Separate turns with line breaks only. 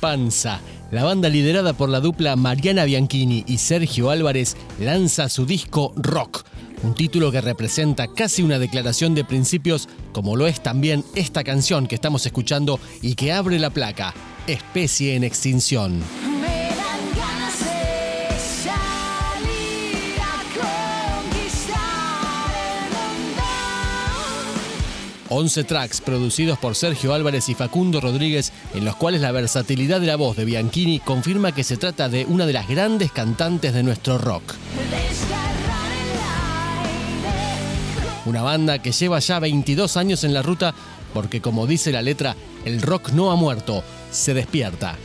Panza. La banda liderada por la dupla Mariana Bianchini y Sergio Álvarez lanza su disco Rock, un título que representa casi una declaración de principios, como lo es también esta canción que estamos escuchando y que abre la placa, Especie en Extinción. 11 tracks producidos por Sergio Álvarez y Facundo Rodríguez, en los cuales la versatilidad de la voz de Bianchini confirma que se trata de una de las grandes cantantes de nuestro rock. Una banda que lleva ya 22 años en la ruta porque como dice la letra, el rock no ha muerto, se despierta.